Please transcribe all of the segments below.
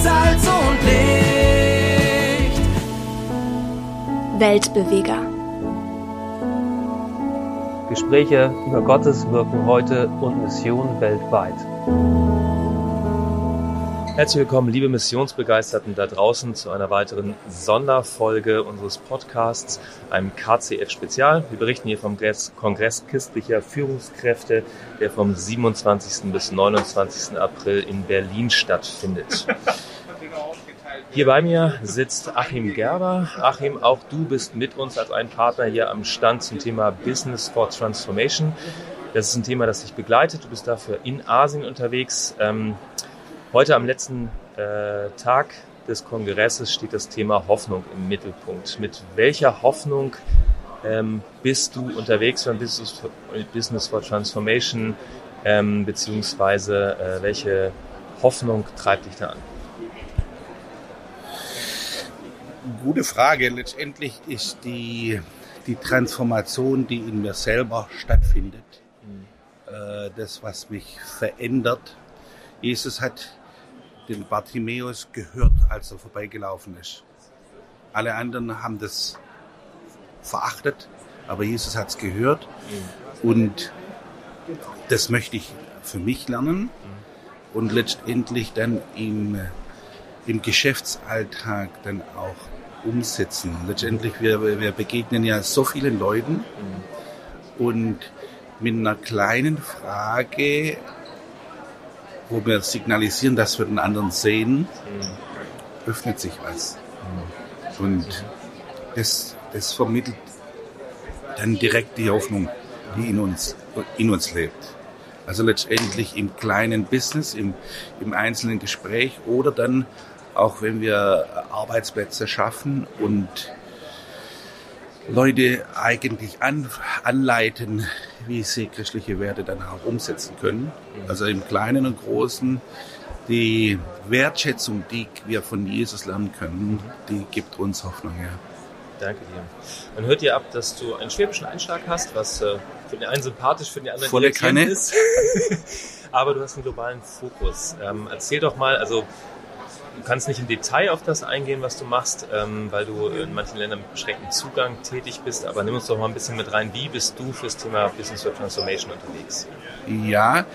Salz und Licht. Weltbeweger. Gespräche über Gottes Wirken heute und Mission weltweit. Herzlich willkommen, liebe Missionsbegeisterten da draußen, zu einer weiteren Sonderfolge unseres Podcasts, einem KCF-Spezial. Wir berichten hier vom Kongress christlicher Führungskräfte, der vom 27. bis 29. April in Berlin stattfindet. Hier bei mir sitzt Achim Gerber. Achim, auch du bist mit uns als ein Partner hier am Stand zum Thema Business for Transformation. Das ist ein Thema, das dich begleitet. Du bist dafür in Asien unterwegs. Ähm, Heute am letzten äh, Tag des Kongresses steht das Thema Hoffnung im Mittelpunkt. Mit welcher Hoffnung ähm, bist du unterwegs beim Business for, Transformation, ähm, beziehungsweise äh, welche Hoffnung treibt dich da an? Gute Frage. Letztendlich ist die, die Transformation, die in mir selber stattfindet, mhm. äh, das, was mich verändert. Jesus hat den Bartimäus gehört, als er vorbeigelaufen ist. Alle anderen haben das verachtet, aber Jesus hat es gehört. Und das möchte ich für mich lernen und letztendlich dann im, im Geschäftsalltag dann auch umsetzen. Letztendlich, wir, wir begegnen ja so vielen Leuten und mit einer kleinen Frage wo wir signalisieren, dass wir den anderen sehen, öffnet sich was. Und das, das vermittelt dann direkt die Hoffnung, die in uns, in uns lebt. Also letztendlich im kleinen Business, im, im einzelnen Gespräch oder dann auch wenn wir Arbeitsplätze schaffen und Leute eigentlich an, anleiten, wie sie christliche Werte dann auch umsetzen können. Also im Kleinen und Großen die Wertschätzung, die wir von Jesus lernen können, die gibt uns Hoffnung. Ja. Danke dir. Man hört dir ab, dass du einen schwäbischen Einschlag hast, was äh, für den einen sympathisch, für den anderen Volle keine. ist. Aber du hast einen globalen Fokus. Ähm, erzähl doch mal, also Du kannst nicht im Detail auf das eingehen, was du machst, ähm, weil du in manchen Ländern mit beschränktem Zugang tätig bist. Aber nimm uns doch mal ein bisschen mit rein. Wie bist du fürs Thema Business for Transformation unterwegs? Ja,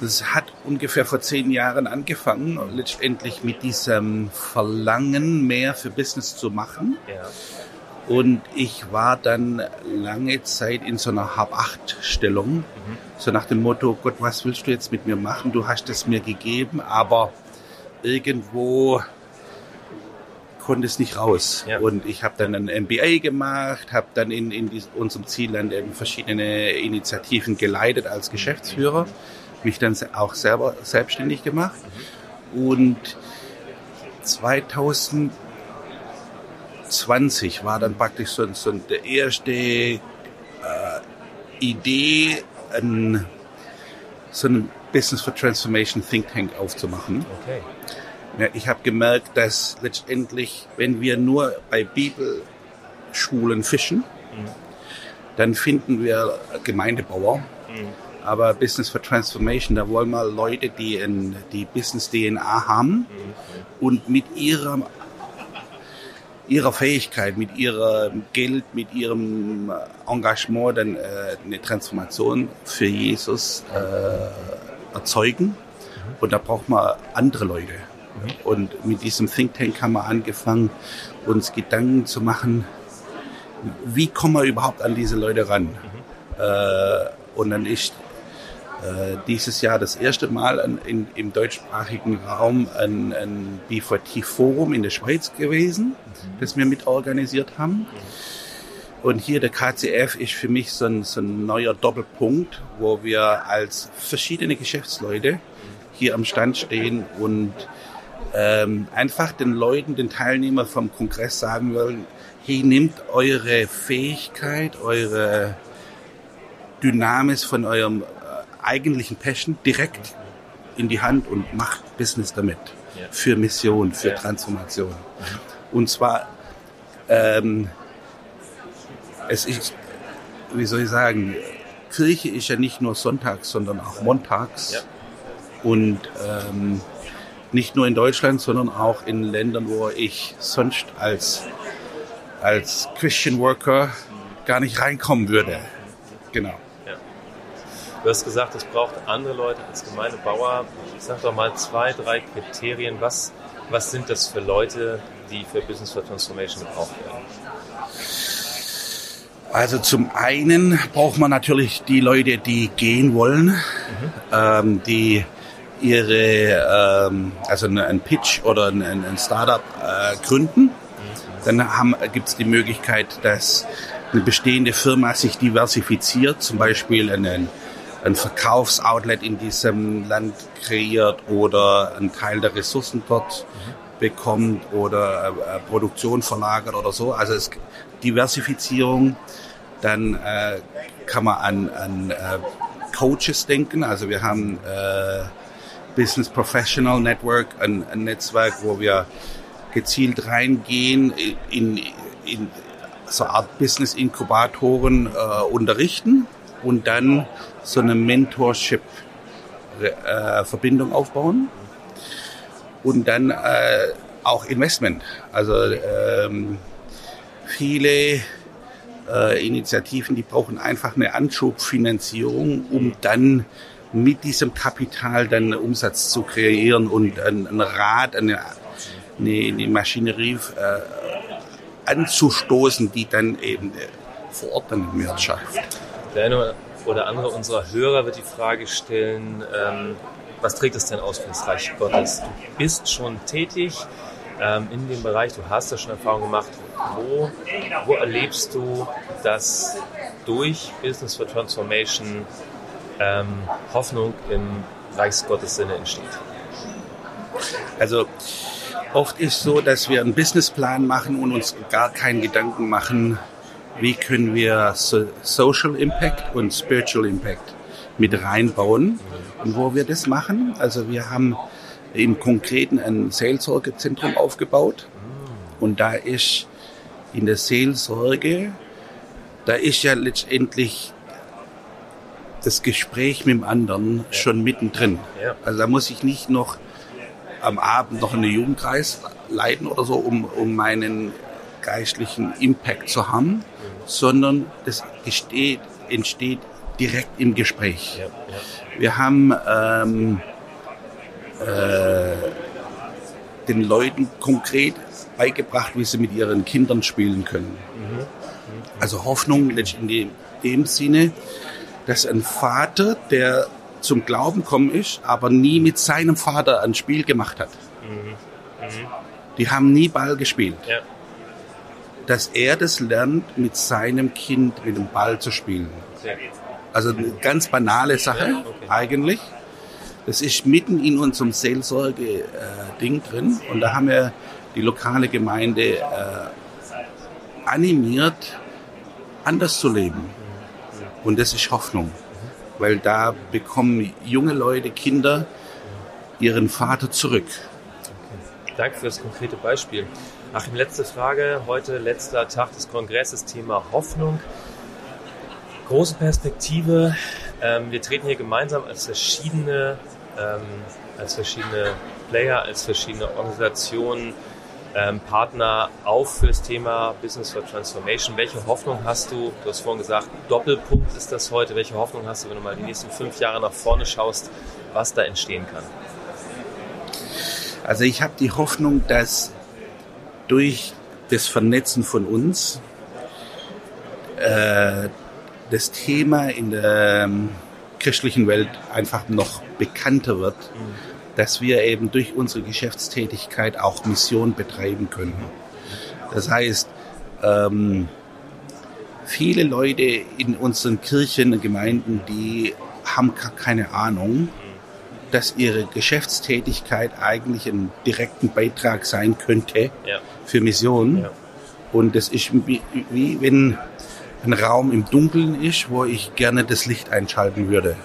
das hat ungefähr vor zehn Jahren angefangen, letztendlich mit diesem Verlangen, mehr für Business zu machen. Ja. Und ich war dann lange Zeit in so einer Hab-Acht-Stellung. Mhm. So nach dem Motto, Gott, was willst du jetzt mit mir machen? Du hast es mir gegeben, aber irgendwo konnte es nicht raus. Ja. Und ich habe dann ein MBA gemacht, habe dann in, in die, unserem Zielland verschiedene Initiativen geleitet als Geschäftsführer, mich dann auch selber selbstständig gemacht. Und 2020 war dann praktisch so, so der erste äh, Idee, ein, so ein Business for Transformation Think Tank aufzumachen. Okay. Ja, ich habe gemerkt, dass letztendlich, wenn wir nur bei Bibelschulen fischen, mhm. dann finden wir Gemeindebauer. Mhm. Aber Business for Transformation, da wollen wir Leute, die in, die Business DNA haben mhm. und mit ihrer ihrer Fähigkeit, mit ihrem Geld, mit ihrem Engagement dann äh, eine Transformation für Jesus äh, erzeugen. Und da braucht man andere Leute. Und mit diesem Think Tank haben wir angefangen, uns Gedanken zu machen, wie kommen wir überhaupt an diese Leute ran? Äh, und dann ist äh, dieses Jahr das erste Mal an, in, im deutschsprachigen Raum ein, ein BVT-Forum in der Schweiz gewesen, das wir mitorganisiert haben. Mhm. Und hier der KCF ist für mich so ein, so ein neuer Doppelpunkt, wo wir als verschiedene Geschäftsleute hier am Stand stehen und ähm, einfach den Leuten, den Teilnehmern vom Kongress sagen wollen, hey, nehmt eure Fähigkeit, eure Dynamis von eurem äh, eigentlichen Passion direkt in die Hand und macht Business damit. Für Mission, für. Transformation. Und zwar, ähm, es ist, wie soll ich sagen, Kirche ist ja nicht nur sonntags, sondern auch montags. Ja. Und ähm, Nicht nur in Deutschland, sondern auch in Ländern, wo ich sonst als, als Christian Worker gar nicht reinkommen würde. Genau. Du hast gesagt, es braucht andere Leute als Gemeindebauer. Sag doch mal zwei, drei Kriterien. Was, was sind das für Leute, die für Business for Transformation gebraucht werden? Also zum einen braucht man natürlich die Leute, die gehen wollen, mhm. ähm, die ihre, ähm, also ein Pitch oder ein, ein Startup äh, gründen. Dann gibt es die Möglichkeit, dass eine bestehende Firma sich diversifiziert, zum Beispiel einen, ein Verkaufsoutlet in diesem Land kreiert oder einen Teil der Ressourcen dort mhm. bekommt oder äh, Produktion verlagert oder so. Also es, Diversifizierung. Dann äh, kann man an, an äh, Coaches denken. Also wir haben äh, Business Professional Network, ein, ein Netzwerk, wo wir gezielt reingehen in, in so eine Art Business-Inkubatoren äh, unterrichten und dann so eine Mentorship-Verbindung äh, aufbauen und dann äh, auch Investment. Also ähm, viele äh, Initiativen, die brauchen einfach eine Anschubfinanzierung, um dann mit diesem Kapital dann Umsatz zu kreieren und ein, ein Rad, eine, eine, eine Maschinerie äh, anzustoßen, die dann eben äh, vor Ort dann Wert schafft. Der eine oder andere unserer Hörer wird die Frage stellen, ähm, was trägt es denn aus für das Reich Gottes? Du bist schon tätig ähm, in dem Bereich, du hast da schon Erfahrung gemacht. Wo, wo erlebst du, dass durch Business for Transformation ähm, Hoffnung im Reichsgottes Sinne entsteht? Also oft ist so, dass wir einen Businessplan machen und uns gar keinen Gedanken machen, wie können wir Social Impact und Spiritual Impact mit reinbauen. Und wo wir das machen, also wir haben im Konkreten ein Seelsorgezentrum aufgebaut und da ist in der Seelsorge, da ist ja letztendlich das Gespräch mit dem anderen ja. schon mittendrin. Ja. Also da muss ich nicht noch am Abend noch einen Jugendkreis leiten oder so, um, um meinen geistlichen Impact zu haben, mhm. sondern das entsteht, entsteht direkt im Gespräch. Ja, Wir haben ähm, äh, den Leuten konkret beigebracht, wie sie mit ihren Kindern spielen können. Also Hoffnung in dem Sinne, dass ein Vater, der zum Glauben gekommen ist, aber nie mit seinem Vater ein Spiel gemacht hat. Die haben nie Ball gespielt. Ja. Dass er das lernt, mit seinem Kind mit dem Ball zu spielen. Also eine ganz banale Sache eigentlich. Das ist mitten in unserem Seelsorge-Ding äh, drin. Und da haben wir die lokale Gemeinde äh, animiert, anders zu leben. Und das ist Hoffnung, weil da bekommen junge Leute, Kinder ihren Vater zurück. Okay. Danke für das konkrete Beispiel. Achim, letzte Frage. Heute letzter Tag des Kongresses, Thema Hoffnung. Große Perspektive. Ähm, wir treten hier gemeinsam als verschiedene, ähm, als verschiedene Player, als verschiedene Organisationen ähm, Partner auf für das Thema Business for Transformation. Welche Hoffnung hast du? Du hast vorhin gesagt, Doppelpunkt ist das heute. Welche Hoffnung hast du, wenn du mal die nächsten fünf Jahre nach vorne schaust, was da entstehen kann? Also ich habe die Hoffnung, dass durch das Vernetzen von uns äh, das Thema in der ähm, christlichen Welt einfach noch bekannter wird. Dass wir eben durch unsere Geschäftstätigkeit auch Mission betreiben können. Das heißt, ähm, viele Leute in unseren Kirchen und Gemeinden, die haben gar keine Ahnung, dass ihre Geschäftstätigkeit eigentlich einen direkten Beitrag sein könnte ja. für Mission. Ja. Und das ist wie, wie wenn ein Raum im Dunkeln ist, wo ich gerne das Licht einschalten würde.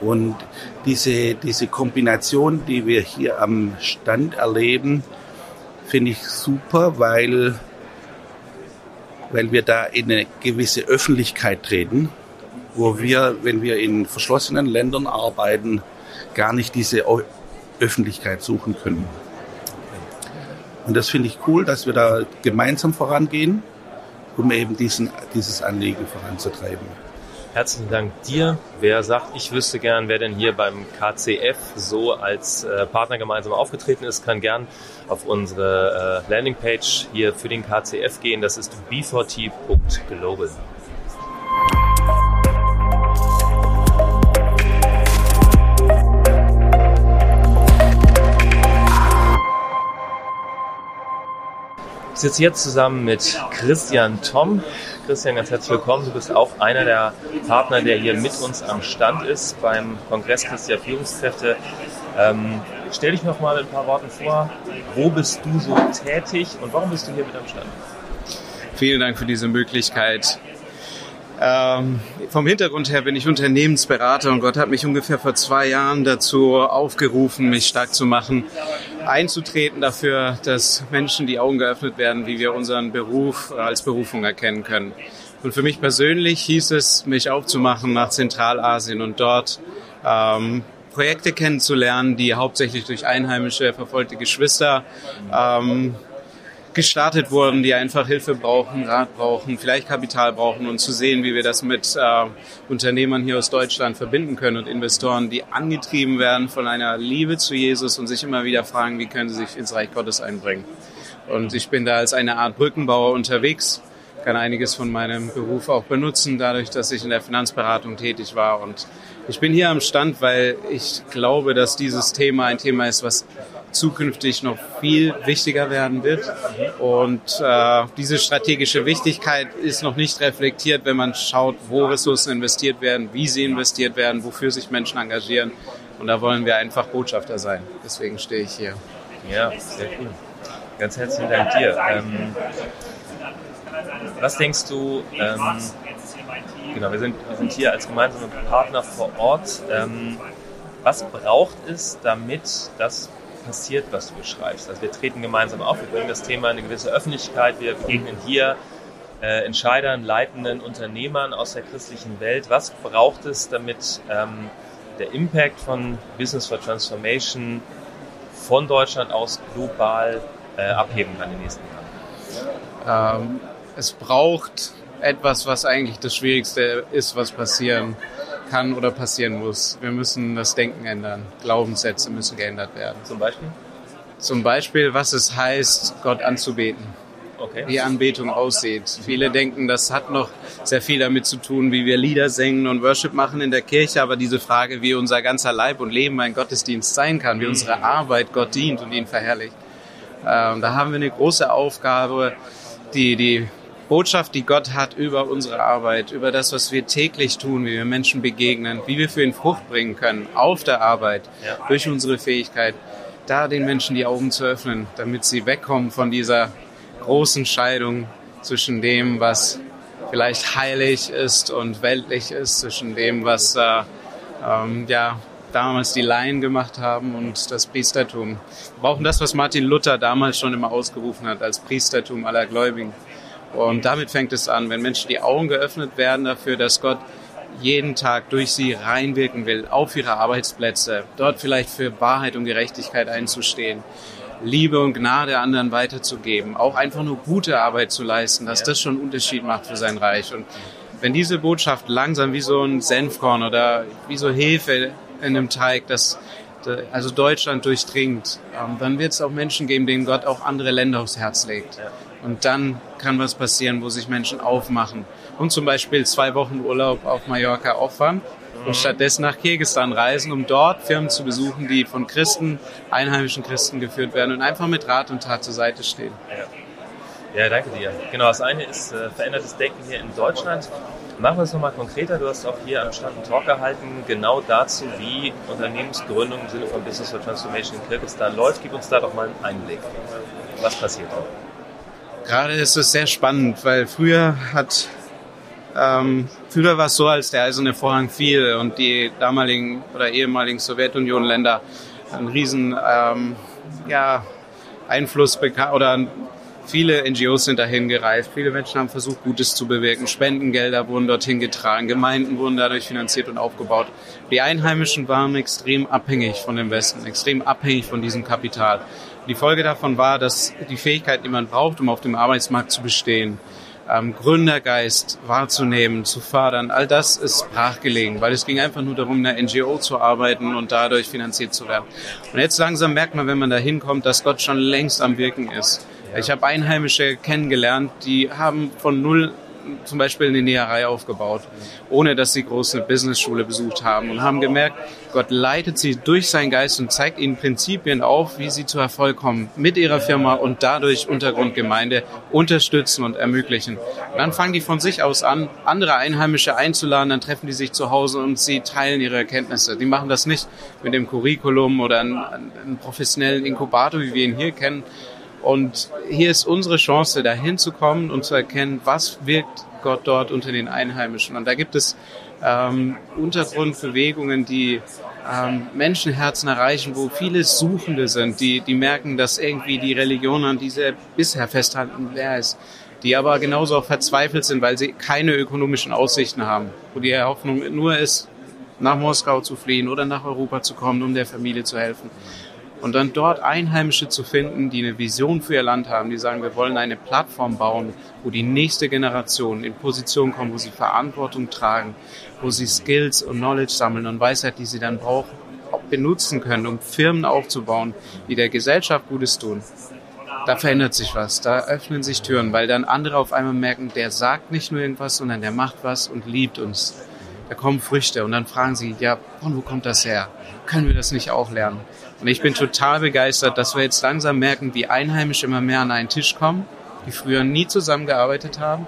Und diese, diese Kombination, die wir hier am Stand erleben, finde ich super, weil, weil wir da in eine gewisse Öffentlichkeit treten, wo wir, wenn wir in verschlossenen Ländern arbeiten, gar nicht diese Öffentlichkeit suchen können. Und das finde ich cool, dass wir da gemeinsam vorangehen, um eben diesen, dieses Anliegen voranzutreiben. Herzlichen Dank dir. Wer sagt, ich wüsste gern, wer denn hier beim KCF so als äh, Partner gemeinsam aufgetreten ist, kann gern auf unsere äh, Landingpage hier für den KCF gehen. Das ist b4t.global. Ich sitze jetzt zusammen mit Christian Tom. Christian, ganz herzlich willkommen. Du bist auch einer der Partner, der hier mit uns am Stand ist beim Kongress Christian Führungskräfte. Ähm, stell dich noch mal in ein paar Worten vor. Wo bist du so tätig und warum bist du hier mit am Stand? Vielen Dank für diese Möglichkeit. Ähm, vom Hintergrund her bin ich Unternehmensberater und Gott hat mich ungefähr vor zwei Jahren dazu aufgerufen, mich stark zu machen, einzutreten dafür, dass Menschen die Augen geöffnet werden, wie wir unseren Beruf als Berufung erkennen können. Und für mich persönlich hieß es, mich aufzumachen nach Zentralasien und dort ähm, Projekte kennenzulernen, die hauptsächlich durch einheimische verfolgte Geschwister ähm, gestartet wurden, die einfach Hilfe brauchen, Rat brauchen, vielleicht Kapital brauchen und zu sehen, wie wir das mit äh, Unternehmern hier aus Deutschland verbinden können und Investoren, die angetrieben werden von einer Liebe zu Jesus und sich immer wieder fragen, wie können sie sich ins Reich Gottes einbringen. Und ich bin da als eine Art Brückenbauer unterwegs, kann einiges von meinem Beruf auch benutzen, dadurch, dass ich in der Finanzberatung tätig war. Und ich bin hier am Stand, weil ich glaube, dass dieses Thema ein Thema ist, was zukünftig noch viel wichtiger werden wird. Und äh, diese strategische Wichtigkeit ist noch nicht reflektiert, wenn man schaut, wo Ressourcen investiert werden, wie sie investiert werden, wofür sich Menschen engagieren. Und da wollen wir einfach Botschafter sein. Deswegen stehe ich hier. Ja, sehr cool. Ganz herzlichen Dank dir. Ähm, was denkst du, ähm, genau, wir sind, wir sind hier als gemeinsame Partner vor Ort. Ähm, was braucht es, damit das passiert, was du beschreibst. Also wir treten gemeinsam auf, wir bringen das Thema in eine gewisse Öffentlichkeit, wir begegnen hier äh, Entscheidern, leitenden Unternehmern aus der christlichen Welt. Was braucht es, damit ähm, der Impact von Business for Transformation von Deutschland aus global äh, abheben kann in den nächsten Jahren? Ähm, es braucht etwas, was eigentlich das Schwierigste ist, was passieren kann oder passieren muss. Wir müssen das Denken ändern. Glaubenssätze müssen geändert werden. Zum Beispiel? Zum Beispiel, was es heißt, Gott anzubeten. Okay. Wie Anbetung aussieht. Viele denken, das hat noch sehr viel damit zu tun, wie wir Lieder singen und Worship machen in der Kirche, aber diese Frage, wie unser ganzer Leib und Leben ein Gottesdienst sein kann, wie unsere Arbeit Gott dient und ihn verherrlicht. Ähm, da haben wir eine große Aufgabe, die, die Botschaft, die Gott hat über unsere Arbeit, über das, was wir täglich tun, wie wir Menschen begegnen, wie wir für ihn Frucht bringen können auf der Arbeit, ja. durch unsere Fähigkeit, da den Menschen die Augen zu öffnen, damit sie wegkommen von dieser großen Scheidung zwischen dem, was vielleicht heilig ist und weltlich ist, zwischen dem, was äh, ähm, ja damals die Laien gemacht haben und das Priestertum. Wir brauchen das, was Martin Luther damals schon immer ausgerufen hat, als Priestertum aller Gläubigen. Und damit fängt es an, wenn Menschen die Augen geöffnet werden dafür, dass Gott jeden Tag durch sie reinwirken will, auf ihre Arbeitsplätze, dort vielleicht für Wahrheit und Gerechtigkeit einzustehen, Liebe und Gnade anderen weiterzugeben, auch einfach nur gute Arbeit zu leisten, dass das schon einen Unterschied macht für sein Reich. Und wenn diese Botschaft langsam wie so ein Senfkorn oder wie so Hefe in einem Teig, das also Deutschland durchdringt, ähm, dann wird es auch Menschen geben, denen Gott auch andere Länder aufs Herz legt. Und dann kann was passieren, wo sich Menschen aufmachen und zum Beispiel zwei Wochen Urlaub auf Mallorca opfern und mhm. stattdessen nach Kirgisistan reisen, um dort Firmen zu besuchen, die von Christen, einheimischen Christen geführt werden und einfach mit Rat und Tat zur Seite stehen. Ja, ja danke dir. Genau, das eine ist äh, verändertes Denken hier in Deutschland. Machen wir es nochmal konkreter. Du hast auch hier am Stand einen Talk gehalten, genau dazu, wie Unternehmensgründung im Sinne von Business for Transformation in Kirgisistan läuft. Gib uns da doch mal einen Einblick. Was passiert da? Gerade ist es sehr spannend, weil früher hat ähm, früher war es so, als der eiserne Vorhang fiel und die damaligen oder ehemaligen Sowjetunion-Länder einen riesen ähm, ja, Einfluss oder Viele NGOs sind dahin gereist, viele Menschen haben versucht, Gutes zu bewirken. Spendengelder wurden dorthin getragen, Gemeinden wurden dadurch finanziert und aufgebaut. Die Einheimischen waren extrem abhängig von dem Westen, extrem abhängig von diesem Kapital. Die Folge davon war, dass die Fähigkeit, die man braucht, um auf dem Arbeitsmarkt zu bestehen, ähm, Gründergeist wahrzunehmen, zu fördern, all das ist brachgelegen, weil es ging einfach nur darum, in einer NGO zu arbeiten und dadurch finanziert zu werden. Und jetzt langsam merkt man, wenn man da hinkommt, dass Gott schon längst am Wirken ist. Ich habe Einheimische kennengelernt, die haben von null zum Beispiel eine Näherei aufgebaut, ohne dass sie große Businessschule besucht haben und haben gemerkt, Gott leitet sie durch seinen Geist und zeigt ihnen Prinzipien auf, wie sie zu Erfolg kommen mit ihrer Firma und dadurch Untergrundgemeinde unterstützen und ermöglichen. Und dann fangen die von sich aus an, andere Einheimische einzuladen, dann treffen die sich zu Hause und sie teilen ihre Erkenntnisse. Die machen das nicht mit dem Curriculum oder einem, einem professionellen Inkubator, wie wir ihn hier kennen, und hier ist unsere Chance, da hinzukommen und zu erkennen, was wirkt Gott dort unter den Einheimischen. Und da gibt es ähm, Untergrundbewegungen, die ähm, Menschenherzen erreichen, wo viele Suchende sind, die, die merken, dass irgendwie die Religion, an die sie bisher festhalten, leer ist. Die aber genauso auch verzweifelt sind, weil sie keine ökonomischen Aussichten haben. Wo die Hoffnung nur ist, nach Moskau zu fliehen oder nach Europa zu kommen, um der Familie zu helfen und dann dort Einheimische zu finden, die eine Vision für ihr Land haben, die sagen, wir wollen eine Plattform bauen, wo die nächste Generation in Position kommt, wo sie Verantwortung tragen, wo sie Skills und Knowledge sammeln und Weisheit, die sie dann brauchen, auch benutzen können, um Firmen aufzubauen, die der Gesellschaft Gutes tun. Da verändert sich was, da öffnen sich Türen, weil dann andere auf einmal merken, der sagt nicht nur irgendwas, sondern der macht was und liebt uns. Da kommen Früchte und dann fragen sie, ja, von wo kommt das her? Können wir das nicht auch lernen? Und ich bin total begeistert, dass wir jetzt langsam merken, wie Einheimische immer mehr an einen Tisch kommen, die früher nie zusammengearbeitet haben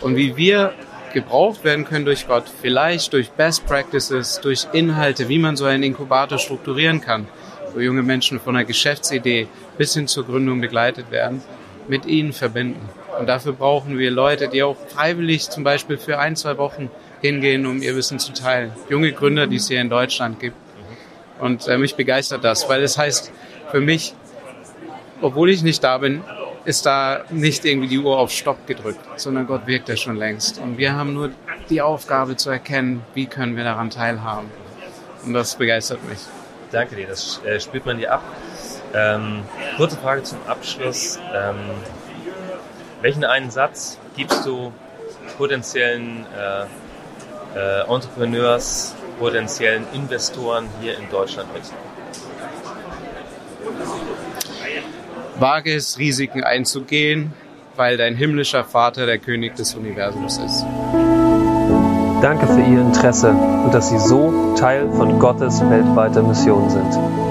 und wie wir gebraucht werden können durch Gott, vielleicht durch Best Practices, durch Inhalte, wie man so einen Inkubator strukturieren kann, wo junge Menschen von einer Geschäftsidee bis hin zur Gründung begleitet werden, mit ihnen verbinden. Und dafür brauchen wir Leute, die auch freiwillig zum Beispiel für ein, zwei Wochen hingehen, um ihr Wissen zu teilen. Junge Gründer, die es hier in Deutschland gibt. Und äh, mich begeistert das, weil es heißt für mich, obwohl ich nicht da bin, ist da nicht irgendwie die Uhr auf Stopp gedrückt, sondern Gott wirkt ja schon längst. Und wir haben nur die Aufgabe zu erkennen, wie können wir daran teilhaben. Und das begeistert mich. Danke dir, das äh, spürt man dir ab. Ähm, kurze Frage zum Abschluss. Ähm, welchen einen Satz gibst du potenziellen äh, äh, Entrepreneurs, potenziellen Investoren hier in Deutschland mit? Wage es, Risiken einzugehen, weil dein himmlischer Vater der König des Universums ist. Danke für Ihr Interesse und dass Sie so Teil von Gottes weltweiter Mission sind.